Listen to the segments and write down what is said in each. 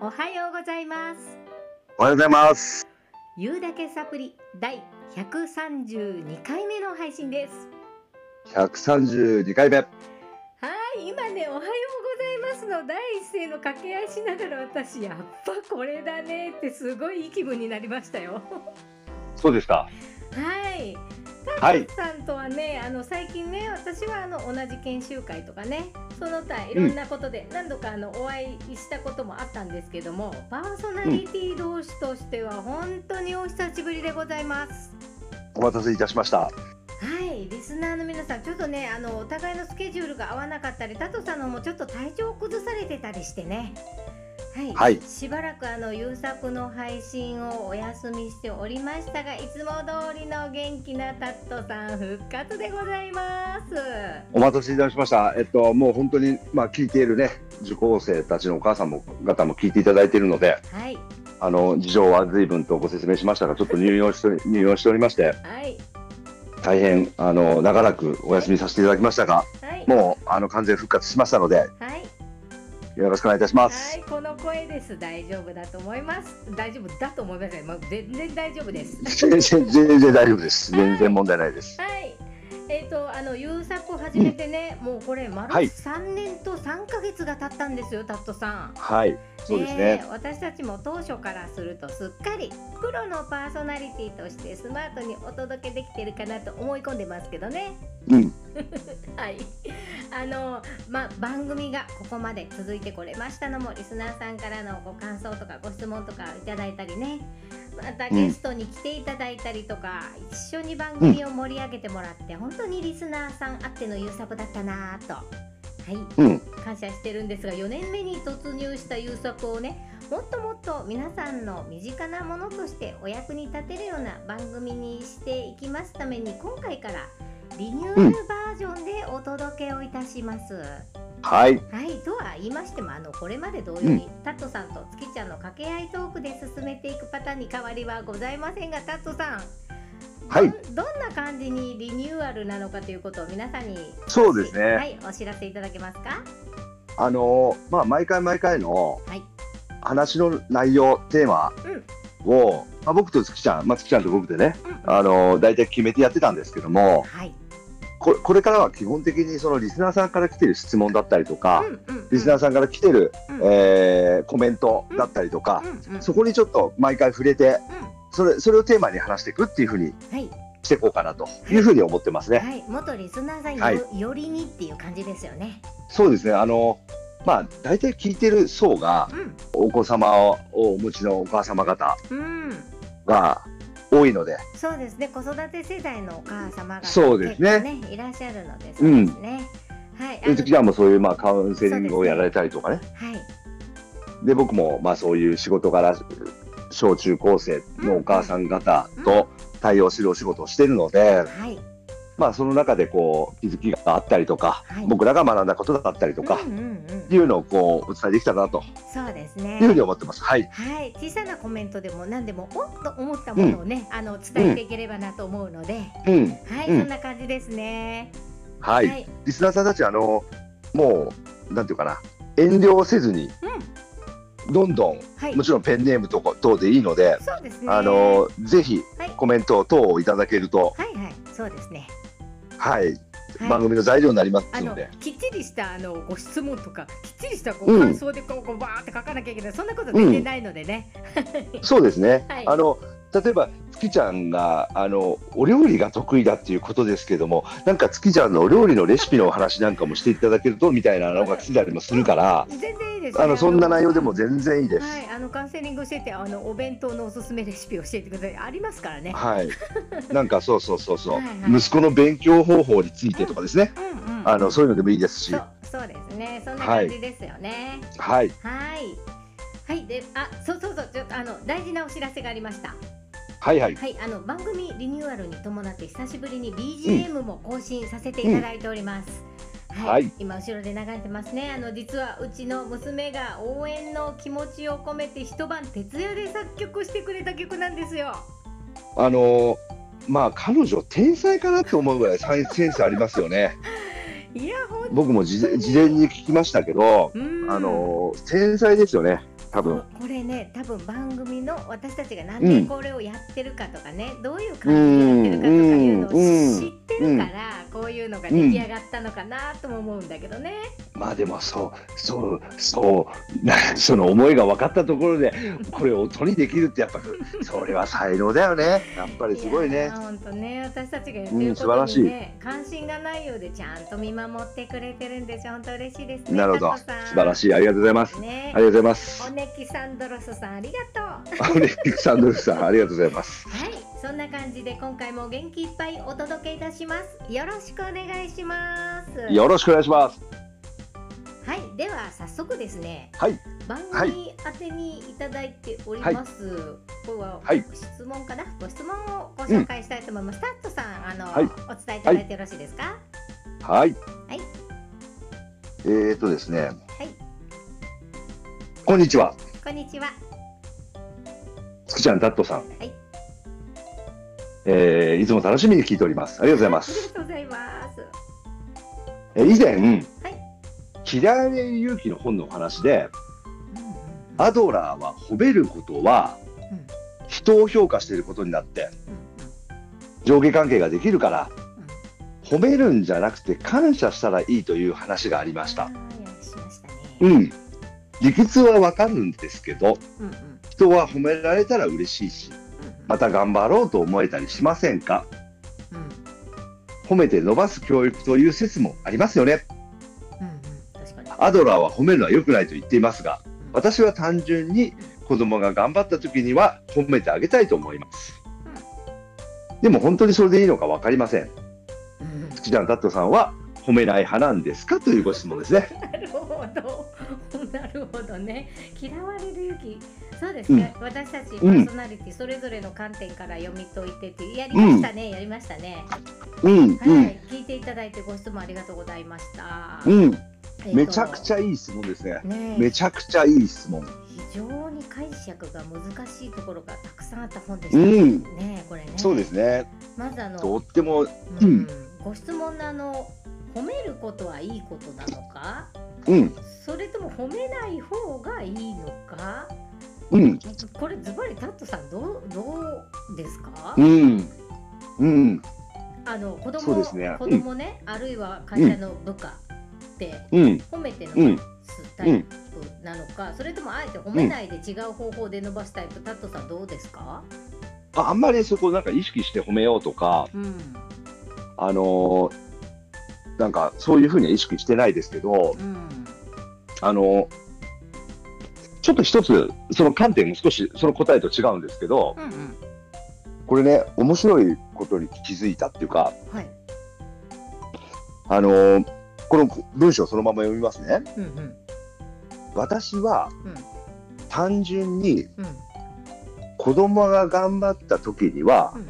おはようございますおはようございます。言うだけサプリ第132回目の配信です132回目。はい今ねおはようございますの第一声の掛け合いしながら私やっぱこれだねってすごいいい気分になりましたよそうですか。はいはい。さんとはねあの最近ね私はあの同じ研修会とかねその他いろんなことで何度かあのお会いしたこともあったんですけどもパーソナリティ同士としては本当にお久しぶりでございます。お待たせいたしました。はい、リスナーの皆さん、ちょっとね、あのお互いのスケジュールが合わなかったり、タトさんのもちょっと体調を崩されてたりしてね。はい、はい。しばらくあの優作の配信をお休みしておりましたが、いつも通りの元気なタットさん復活でございます。お待たせいたしました。えっと、もう本当に、まあ、聞いているね、受講生たちのお母さんも、方も聞いていただいているので、はい、あの、事情は随分とご説明しましたが、ちょっと入院をして、入院をしておりまして、はい、大変、あの、長らくお休みさせていただきましたが、はい、もう、あの、完全復活しましたので、はい、よろしくお願いいたしまはす。い、この声です。大丈夫だと思います。大丈夫だと思います。まあ、全然大丈夫です。全然、全然大丈夫です。全然問題ないです。はい。えっ、とあの優作を始めてね、もうこれ丸はい三年と三ヶ月が経ったんですよ、タットさん。はい。そうですえね。私たちも当初からするとすっかりプロのパーソナリティとしてスマートにお届けできてるかなと思い込んでますけどね。うん。はい。あのまあ番組がここまで続いてこれましたのもリスナーさんからのご感想とかご質問とかいただいたりね。またゲストに来ていただいたりとか、一緒に番組を盛り上げてもらって、本当にリスナーさんあっての優作だったなぁと。はい。うん。感謝してるんですが4年目に突入した優作をねもっともっと皆さんの身近なものとしてお役に立てるような番組にしていきますために今回からリニューアルバージョンでお届けをいたします。はい。はいとは言いましてもあのこれまで同様に、タットさんと月ちゃんの掛け合いトークで進めていくパターンに変わりはございませんがタットさん。はい。どんな感じにリニューアルなのかということを皆さんにそうですね。はいお知らせいただけますか？あのまあ、毎回毎回のはい。話の内容、テーマを、まあ、僕と月ちゃん、まあ、月ちゃんと僕でね、うんあの大体決めてやってたんですけども、はい。ここれからは基本的にそのリスナーさんから来てる質問だったりとか、うんうんうん。リスナーさんから来てる、うん。えーコメントだったりとか、うんうんそこにちょっと毎回触れて、それそれをテーマに話していくっていうふうにはい、していこうかなというふうに思ってますね。はい、元リスナーさんよ,、はい。よりにっていう感じですよね。そうですね。あのまあ、大体聞いてる層がお子様をお持ちのお母様方うん、うん、が多いので、そうですね。子育て世代のお母様がそうですね。いらっしゃるので、そうですね。はい、あの月ちゃんもそういうまあカウンセリングをやられたりとかね、はい、で僕もまあそういう仕事柄、小中高生のお母さん方と対応するお仕事をしているので、はい、まあ、その中でこう気づきがあったりとか、はい。僕らが学んだことだったりとか、うんうんうん。いうのをこうお伝えできたらなと。そうですね。いうふうに思ってます。はい、はい、小さなコメントでも何でもおっと思ったものをね、あの伝えていければなと思うので、うん、はい、うん。そんな感じですね。はい、はい、リスナーさんたちあのもうなんていうかな。遠慮せずにうん、どんどんはい。も、ちろんペンネームとか等でいいので、そうですね。あのぜひはい。コメント等をいただけると、はいはい、そうですね。はい、はい番組の材料になりますあのので。きっちりしたあのご質問とかきっちりしたこううん感想でこうこうバーって書かなきゃいけない、そんなこと全然ないのでね。そうですね。はいあの例えば月ちゃんがあのお料理が得意だっていうことですけども、なんか月ちゃんのお料理のレシピのお話なんかもしていただけるとみたいなのが来たりもするから、全然いいです、ね。あのそんな内容でも全然いいです。はい、あのカウンセリングしててあのお弁当のおすすめレシピを教えてくださいありますからね。はい。なんかそうそうそうそうはいはい息子の勉強方法についてとかですね。うんうん。あのそういうのでもいいですしそ、うそうですね。そんな感じですよね。はいはい。はい、で、あ、そうそうそう、ちょっとあの大事なお知らせがありました。はいはいはい、あの番組リニューアルに伴って久しぶりに BGM も更新させていただいております。はい今後ろで流れてますね。あの実はうちの娘が応援の気持ちを込めて一晩徹夜で作曲してくれた曲なんですよ。あのまあ彼女天才かなと思うぐらいサイ センスありますよね。いや、僕も事前事前に聞きましたけど、うんあの天才ですよね。多分。これね多分番組の私たちがなんでこれをやってるかとかね、どういう感じでやってるかとかいうのを知ってるから、こういうのが出来上がったのかなとも思うんだけどね。まあでもそうそうそうな その思いが分かったところでこれを音にできるってやっぱそれは才能だよねやっぱりすごいね。本当ね私たちがやってることにね、関心がないようでちゃんと見守ってくれてるんですよ本当嬉しいですね。なるほど素晴らしいありがとうございます。ね、ありがとうございます。オネキサンドロスさんありがとう。オネキサンドロスさんありがとうございます。はいそんな感じで今回も元気いっぱいお届けいたします。よろしくお願いします。よろしくお願いします。はい、では早速ですね。はい。番組宛てにいただいております。はい、これは質問かな、ご質問をご紹介したいと思います。うん、タットさん、あの、はい、お伝えいただいてよろしいですか？はい。はい。えー、っとですね。はい。こんにちは。こんにちは。つくちゃん、タットさん。はい。えー、いつも楽しみに聞いております。ありがとうございます。ありがとうございます。え以前、はい、嫌われる勇気の本のお話で、アドラーは褒めることは人を評価していることになって上下関係ができるから褒めるんじゃなくて感謝したらいいという話がありました。うん、理屈はわかるんですけど、人は褒められたら嬉しいし、また頑張ろうと思えたりしませんか、褒めて伸ばす教育という説もありますよね。アドラーは褒めるのは良くないと言っていますが、私は単純に子供が頑張った時には褒めてあげたいと思います。でも本当にそれでいいのか分かりません。月田タットさんは褒めない派なんですかというご質問ですね。なるほど。なるほどね。嫌われる勇気。そうですね、うん、私たちパーソナリティそれぞれの観点から読み解いてて、やりましたね、うん、やりましたね。うん、はい、聞いていただいてご質問ありがとうございました。うん。めちゃくちゃいい質問ですね。ねめちゃくちゃいい質問。非常に解釈が難しいところがたくさんあった本でしたね。うん、ねこれね。そうですね。まずあのとっても、うん、ご質問のあの褒めることはいいことなのか、うん、それとも褒めない方がいいのか？うん、これズバリタットさんどうどうですか？うん、うん、あの子供ですね、子供ね、うん、あるいは会社の部下って褒めて伸ばすタイプなのか、それともあえて褒めないで違う方法で伸ばすタイプ、タットさんどうですか？ああんまりそこなんか意識して褒めようとか、うん、あのなんかそういうふうには意識してないですけど、うん、あのちょっと一つ、その観点も少しその答えと違うんですけど、うんうん、これね、面白いことに気づいたっていうか、はい、あのー、この文章そのまま読みますね。うんうん、私は、うん、単純に、子供が頑張った時には、うん、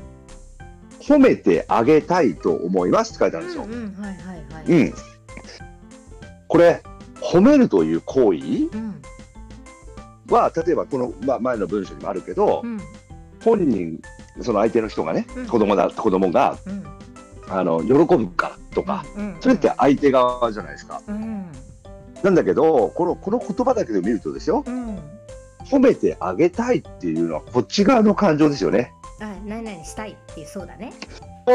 褒めてあげたいと思いますって書いてあるんですよ。うん。これ、褒めるという行為、うん。は例えばこの、まあ、前の文章にもあるけど、うん、本人その相手の人がね、うん、子供だ子供が、うん、あの喜ぶからとか、それって相手側じゃないですか。なんだけどこのこの言葉だけで見るとですよ、褒めてあげたいっていうのはこっち側の感情ですよね。あ何々したいっていうそうだね。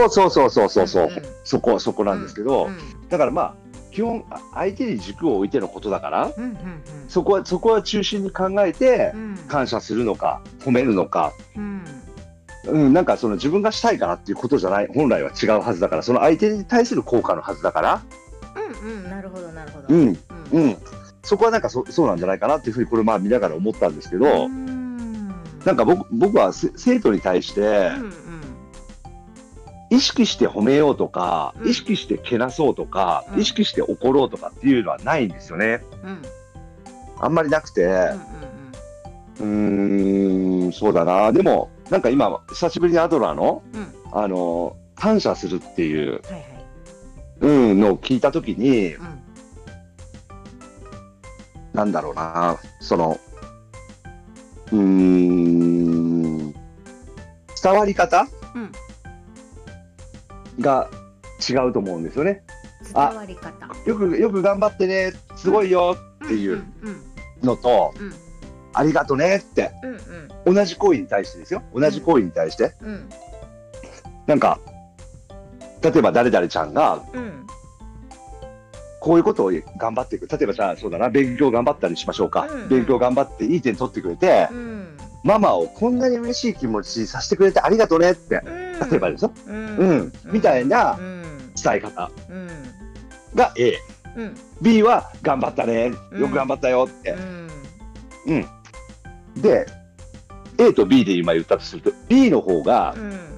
そうそうそうそうそう、う。んうん、そこそこなんですけど、だからまあ基本相手に軸を置いてのことだから、うんうんうん、そこはそこは中心に考えて感謝するのか、褒めるのか、うん、うん、なんかその自分がしたいからっていうことじゃない本来は違うはずだからその相手に対する効果のはずだから。うんうんなるほどなるほど。うん、うん、そこはなんかそそうなんじゃないかなっていうふうにこれまあ見ながら思ったんですけどなんか僕僕は生徒に対して、うんうん。意識して褒めようとか、うん、意識してけなそうとか、うん、意識して怒ろうとかっていうのはないんですよね。うん、あんまりなくて、うん、ん、そうだな。でも、なんか今、久しぶりにアドラーの、あの、感謝するっていう、はいはい、うん、のを聞いたときに、なんだろうな、その、うん、伝わり方、うん。が違うと思うんですよね。伝わり方。よくよく頑張ってねすごいよっていうのと、ありがとねって、うんうん同じ行為に対してですよ。同じ行為に対して、うんなんか、例えば誰々ちゃんが、うんこういうことを頑張っていく。例えばじゃあ、そうだな、勉強頑張ったりしましょうか。うん勉強頑張っていい点取ってくれて、うんママをこんなに嬉しい気持ちにさせてくれてありがとねって、うん例えばですよ。うんうんみたいなうん伝え方うんが A。うん B は頑張ったね。うんよく頑張ったよってう。んうん。で、A と B で今言ったとすると、B の方が、うん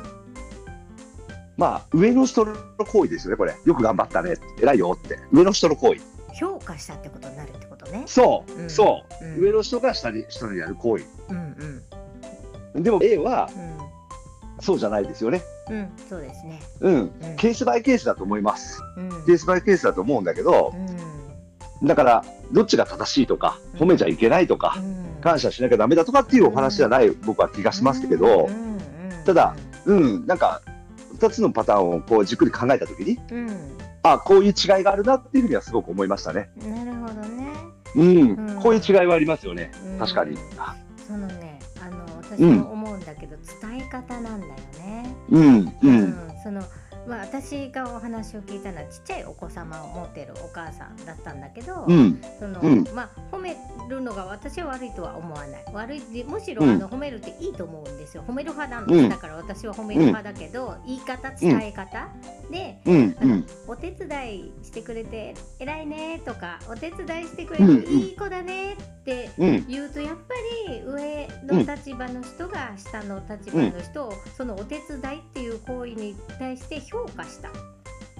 まあ、上の人の行為ですよね、これ。よく頑張ったね。偉いよって。上の人の行為。評価したってことになるってことね。そう、うんそう、うん上の人が下に人にやる行為。うんうんでも A はうそうじゃないですよね。んうんそうですね。うん。うんケースバイケースだと思います。うんケースバイケースだと思うんだけどう、んだから、どっちが正しいとか、褒めちゃいけないとか、うん感謝しなきゃダメだとかっていうお話じゃない、僕は気がしますけどただうん、なんか、二つのパターンをこうじっくり考えたときに、うんあ、こういう違いがあるなっていうふうにはすごく思いましたね。なるほどね。うん、うんこういう違いはありますよね。うん確かに。そのねあの私も思うんだけど、伝え方なんだよね。うん、う、うんんそのまあ私がお話を聞いたのはちっちゃいお子様を持ってるお母さんだったんだけど、うん、そのうん。まあ褒めるのが私は悪いとは思わない。悪いでむしろうんあの褒めるっていいと思うんですよ。褒める派なんです、うん。だから私は褒める派だけど、言い方伝え方、でお手伝いしてくれて偉いねとかお手伝いしてくれうんていい子だねってうん、言うとやっぱり上の立場の人が下の立場の人をそのお手伝いっていう行為に対して評価したっ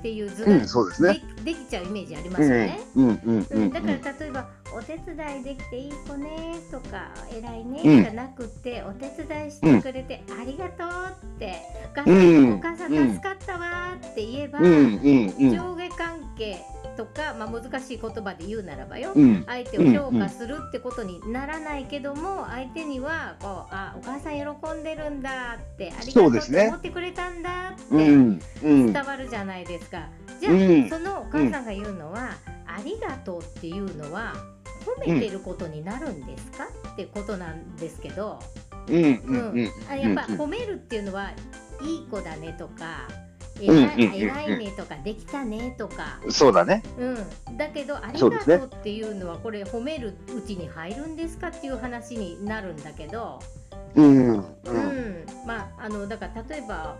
ていう図ができちゃうイメージありますうん、よね。だから例えば「お手伝いできていい子ね」とか「偉いね」うん。じゃなくて「お手伝いしてくれてありがとう」って「お母さうん。んお母さん助かったわ」って言えば、うん、うん、うん、上下関係とか、まあ、難しい言葉で言うならばよ、うん、相手を評価するってことにならないけども、相手にはこうあお母さん喜んでるんだってありがとうって思ってくれたんだってうん、うん、伝わるじゃないですか。じゃあ、うん。そのお母さんが言うのは、ありがとうっていうのは褒めてることになるんですか、ってことなんですけど、うん、うん、あやっぱ褒めるっていうのは、いい子だねとか、んうん偉い偉いねとか、できたねとか、そうだね。うん、だけどありがとうっていうのはこれ褒めるうちに入るんですかっていう話になるんだけど、うん、うんまああのだから例えば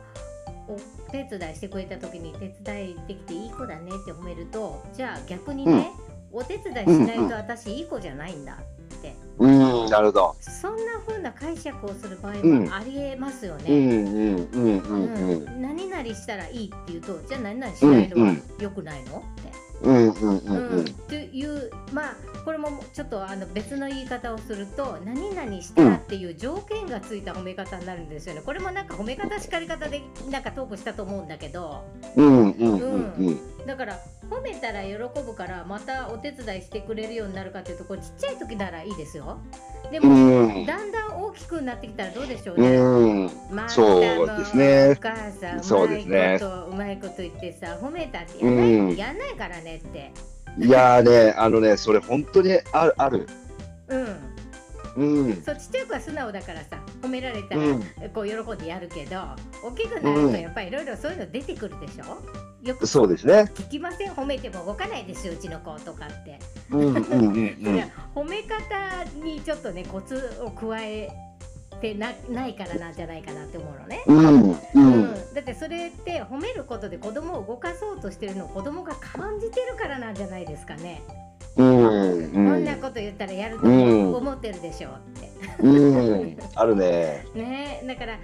お手伝いしてくれた時に手伝いできていい子だねって褒めるとじゃあ逆にね、お手伝いしないと私いい子じゃないんだって、うん、なるほど。そんな風な解釈をする場合うんもありえますようん、ね。うん、うん、うん、うん。うん何々したらいいって言うとじゃあ何々しないのはうんうん良くないのって。うん、うん、うん、ううんん。というまあこれもちょっとあの別の言い方をすると何々したらっていう条件がついた褒め方になるんですよね。これもなんか褒め方叱り方でなんかトークしたと思うんだけどうん、うん、うん、うん。だから褒めたら喜ぶからまたお手伝いしてくれるようになるかというとこれちっちゃい時ならいいですよ。でも、うんだんだん大きくなってきたらどうでしょうね。うん、まそうですねお母さんそううまいこと、うまいこと言ってさ褒めたってやんない,、うんやんないからねって。いやーね、あのね、それ本当にある、ある。うん。うん、そうちっちゃい子は素直だからさ褒められたら、うん。こう喜んでやるけど大きくなるとやっぱりいろいろそういうの出てくるでしょ？よくそうですね。聞きません？褒めても動かないですようちの子とかって、うん、うん、うん、いや褒め方にちょっとねコツを加えてなないからなんじゃないかなって思うのね。うん、う、うんん、だってそれって褒めることで子供を動かそうとしてるのを子供が感じてるからなんじゃないですかね。うん、こんなこと言ったらやるとうん思ってるでしょって。うん、あるね。ねだから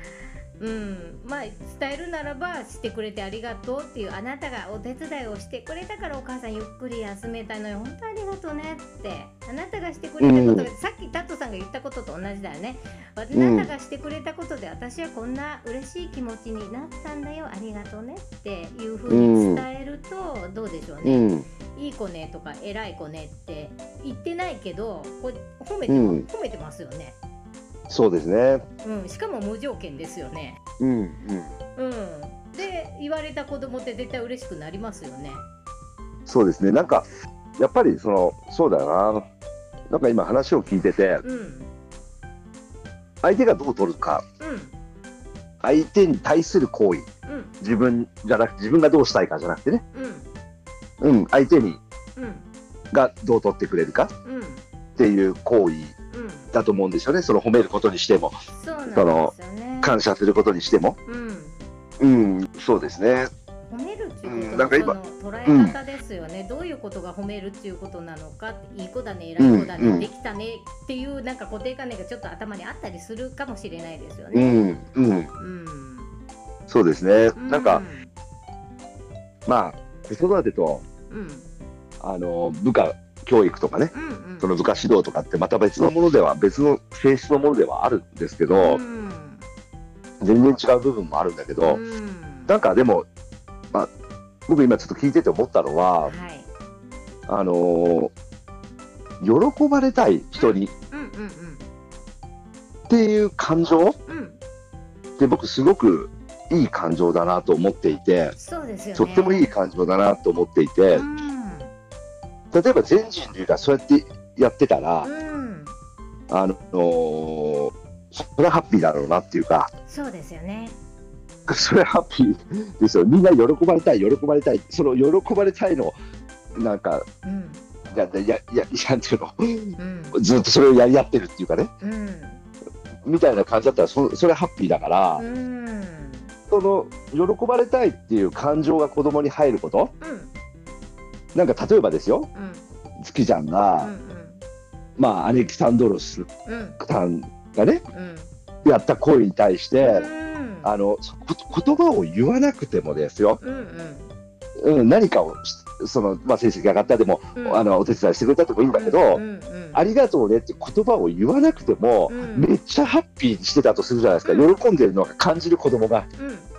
うん。まあ伝えるならばしてくれてありがとうっていうあなたがお手伝いをしてくれたからお母さんゆっくり休めたのよ。本当ありがとうねってあなたがしてくれたことが、うさっきタットさんが言ったことと同じだよね。あうんなたがしてくれたことで私はこんな嬉しい気持ちになったんだよ。ありがとうねっていうふうに伝えるとどうでしょううね、ん、いい子ねとか偉い子ねって言ってないけどこれ褒めて,、うん。褒めてますよね、そうですね。うん、しかも無条件ですよね。うん、うん。うん、で言われた子供って絶対嬉しくなりますよね。そうですね。なんか、やっぱり、その、そうだよな。なんか今話を聞いてて、うん、相手がどう取るか。うん相手に対する行為うん。自分じゃなくて自分がどうしたいかじゃなくてね、うん。うん、相手にうん。がどう取ってくれるか。うん。っていう行為うんだと思うんですよね。その褒めることにしても。そうなんですよね。感謝することにしても。うん。うん。そうですね。褒めるっていううん。ことの捉え方ですよね、どういうことが褒めるっていうことなのか。いい子だね偉い子だね、うんうん。できたね。っていうなんか固定観念がちょっと頭にあったりするかもしれないですようね。んうん。うん。そうですね。うなんかまあ子育てとうん。あの部下教育とかねうんうん。その部下指導とかってまた別のものでは別の性質のものではあるんですけど、うん。全然違う部分もあるんだけど、うん。なんかでも、まあ、僕今ちょっと聞いてて思ったのは、はい。あのー喜ばれたい人にっていう感情？うん。うんって僕すごくいい感情だなと思っていて、ね。とってもいい感情だなと思っていて、うん例えば全人類がそうやってやってたら、うん。あのーそれはハッピーだろうなっていうか、そうですよね。それはハッピーですよ。みんな喜ばれたい、喜ばれたい。その喜ばれたいの、なんか、うん。や、や、や、やなんていうの、うん。ずっとそれをやり合ってるっていうかね、うん。みたいな感じだったら、そそれはハッピーだから、うん。その、喜ばれたいっていう感情が子供に入ること、うんなんか例えばですよ、うん。月ちゃんが、まあ、アレキサンドロスうんうんさんがね、うん。やった行為に対して、うん。あの、言葉を言わなくてもですよ、うんうん、何かをし、その、まあ、成績上がったでも、うん。あの、お手伝いしてくれたとかいいんだけど、うんうん。ありがとうねって言葉を言わなくても、うん。めっちゃハッピーにしてたとするじゃないですか、うん。喜んでるのが感じる子供が、うん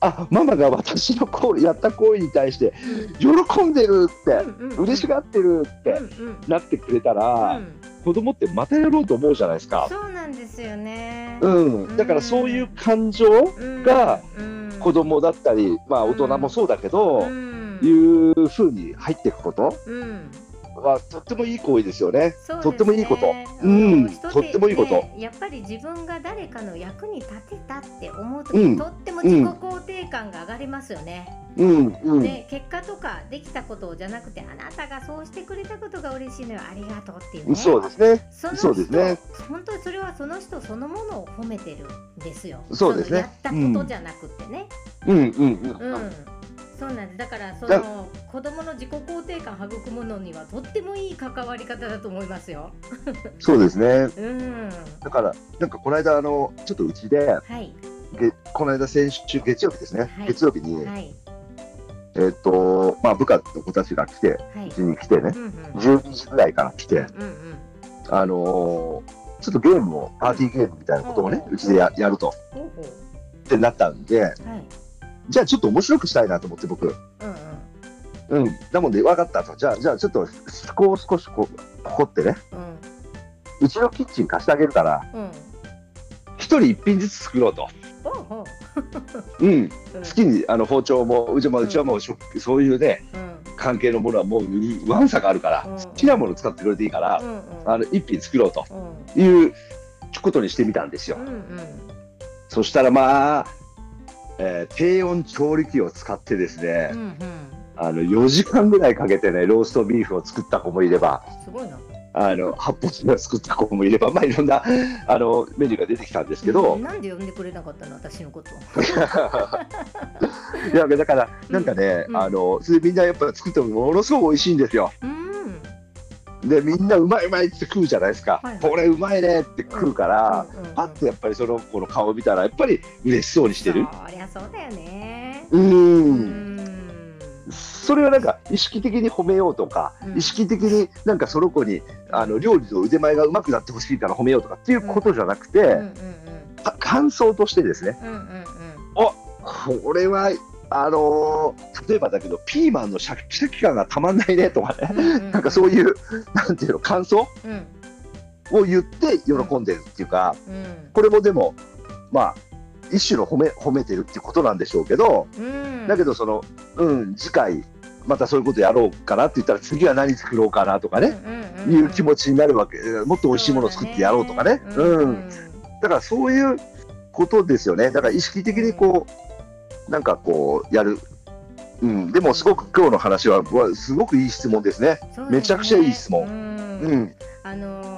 あママが私のこうやった行為に対して、喜んでるって、うん嬉しがってるってうんうん。なってくれたら、うん。子供ってまたやろうと思うじゃないですか。そうなんですよね。うん、だからそういう感情、うんがうん。子供だったり、まあ、大人もそうだけど、うん。いうふうに入っていくこと。うんはとってもいい行為ですよね。ねとってもいいことあうんとってもいいことねやっぱり自分が誰かの役に立てたって思うとき、うんとっても自己肯定感が上がりますよね。うんうん、で結果とかできたことじゃなくてあなたがそうしてくれたことが嬉しいのよありがとうっていうね。そうですね。その人そうですね本当にそれはその人そのものを褒めてるんですよ。そうですねのやったことじゃなくてね。うんうんうん。うん。そうなんです。だからそだの子供の自己肯定感育むのにはとってもいい関わり方だと思いますよ。そうですね。うん。だから、なんかこの間、あの、ちょっとうちで、はい。げこの間先週月曜日ですね、はい。月曜日に、はい。えっ、と、まあ、部下の子たちが来て、はい。うちに来てね。う、んうん。12時ぐらいから来て、うんうん。あのーちょっとゲームを、パーティーゲームみたいなことをね、うちでややると、ってなったんで、はいじゃあちょっと面白くしたいなと思って、僕。うんうん。うん。だもんで、分かったと。じゃあ、じゃあちょっと、思考を少しこう、ここってね、うちのキッチン貸してあげるから、うん。うん一人一品ずつ作ろうと。ほうん。ううん。好きに、あの、包丁も、うちも、うちはもう食、そういうね、うん。関係のものはもう、ワンさがあるから、うん。好きなもの使ってくれていいからう、んうん。あの、一品作ろうとうん。いうことにしてみたんですよ。う。んうん。そしたらまあ、えー低温調理器を使ってですねう、んうん。あの、4時間ぐらいかけてね、ローストビーフを作った子もいれば、すごいな。あの、発泡を作った子もいれば、まあいろんな、あの、メニューが出てきたんですけど、なんで呼んでくれなかったの？私のこと。いや、だから、なんかね、うん。あの、それでみんなやっぱ作ってもものすごく美味しいんですよ。うんで、みんなうまいうまいって食うじゃないですか。はいはい。これうまいねって食うから、うんうんうんパッとやっぱりその子の顔を見たら、やっぱり嬉しそうにしてる。そりゃそうだよね。う。うん。んそれはなんか意識的に褒めようとか、うん。意識的になんかその子にあの料理の腕前が上手くなってほしいから褒めようとかっていうことじゃなくて、うんうんか感想としてですね、うんうんうん。これはあのー例えばだけどピーマンのシャキシャキ感がたまんないねとかね、うんうんうん。なんかそういうなんていうの感想？うん。を言って喜んでるっていうか、うん。これもでもまあ一種の褒め褒めてるっていうことなんでしょうけど、うん。だけどそのうん次回またそういうことやろうかなって言ったら次は何作ろうかなとかね、いう気持ちになるわけ、もっと美味しいものを作ってやろうとかね。うん。だからそういうことですよね。だから意識的にこう、なんかこう、やる。うん、でもすごく今日の話は、わすごくいい質問ですね。そうだね。めちゃくちゃいい質問。うん。うん、あの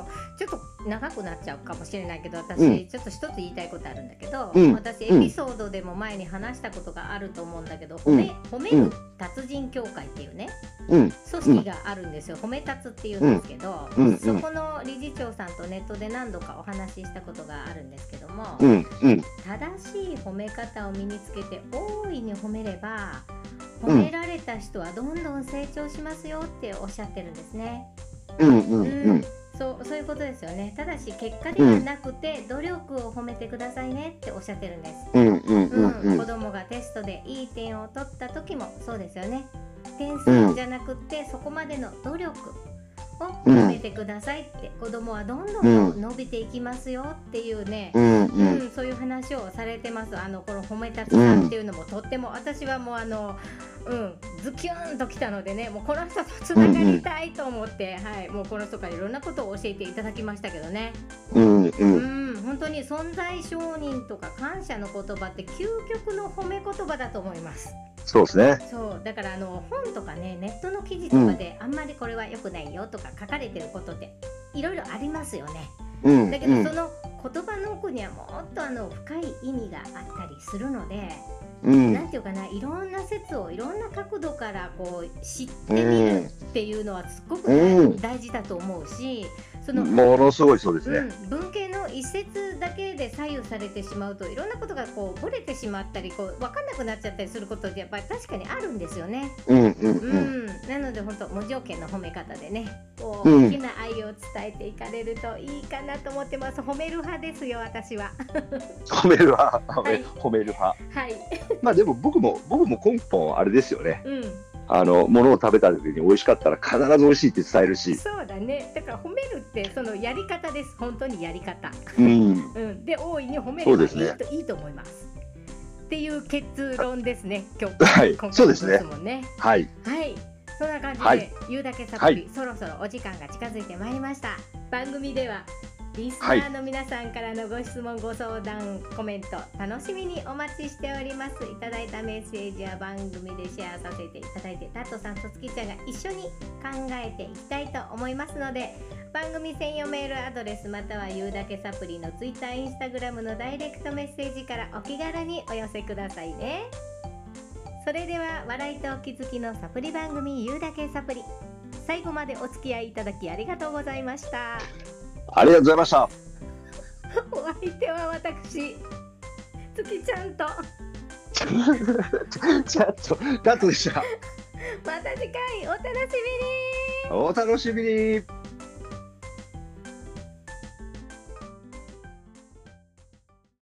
ちょっと長くなっちゃうかもしれないけど私、うん。ちょっと一つ言いたいことあるんだけど、うん。私エうんピソードでも前に話したことがあると思うんだけど、うん。褒め褒める達人協会っていうねうん、組織があるんですよ、褒め達っていうんですけど、うん。うん。そこの理事長さんとネットで何度かお話ししたことがあるんですけども、うん、うん、正しい褒め方を身につけて大いに褒めれば褒められた人はどんどん成長しますよっておっしゃってるんですね。うん、うん、うん、そうそういうことですよね。ただし結果ではなくて、努力を褒めてくださいねっておっしゃってるんです。うん、うん、ううんん、子供がテストでいい点を取った時もそうですよね。点数じゃなくて、そこまでの努力を褒めてくださいって、子供はどんどん伸びていきますよっていうね。うん、ううん、ん、そういう話をされてます。あのこの褒めたつさんっていうのもとっても、私はもうあの、うん、ズキュンときたのでね、もうこの人とつながりたいと思って、はい、もうこの人からいろんなことを教えていただきましたけどね。うん、う、うんん、本当に存在承認とか感謝の言葉って究極の褒め言葉だと思います。そうですね。そう、だからあの本とかね、ネットの記事とかで、あんまりこれは良くないよとか書かれてることっていろいろありますよね。うん、だけど、その言葉の奥にはもっとあの深い意味があったりするので、うん、なんていうかないろんな説をいろんな角度からこう知ってみるっていうのはすごく大,、うん大事だと思うしその、ものすごいそうですね。うん、文系の一節だけで左右されてしまうといろんなことがこうぶれてしまったりこう分かんなくなっちゃったりすることってやっぱり確かにあるんですよね。うん、うん、ううん、ん、なので本当無条件の褒め方でねこううん。大きな愛を伝えていかれるといいかなと思ってます。褒める派ですよ私は。褒める派、褒める派。はい。まあでも僕も僕も根本あれですよね。うんあのものを食べた時に美味しかったら必ず美味しいって伝えるし。そうだね。だから褒めるってそのやり方です。本当にやり方。うん。うん。で大いに褒めそうればいいですね。と、いいと思います。っていう結論ですね。今日。はい。今回のそうですね。質問ね。はい。はい、そんな感じで、はい。言うだけサプリ、そろそろお時間が近づいてまいりました。番組ではリスナーの皆さんからのご質問、ご相談、コメント楽しみにお待ちしております。いただいたメッセージは番組でシェアさせていただいて、タットさんとつきちゃんが一緒に考えていきたいと思いますので、番組専用メールアドレスまたは言うだけサプリの Twitter、Instagram のダイレクトメッセージからお気軽にお寄せくださいね。それでは笑いとお気づきのサプリ番組言うだけサプリ最後までお付き合いいただきありがとうございましたありがとうございました。お相手は私月ちゃんと ちゃんとカットでした。また次回お楽しみにお楽しみに。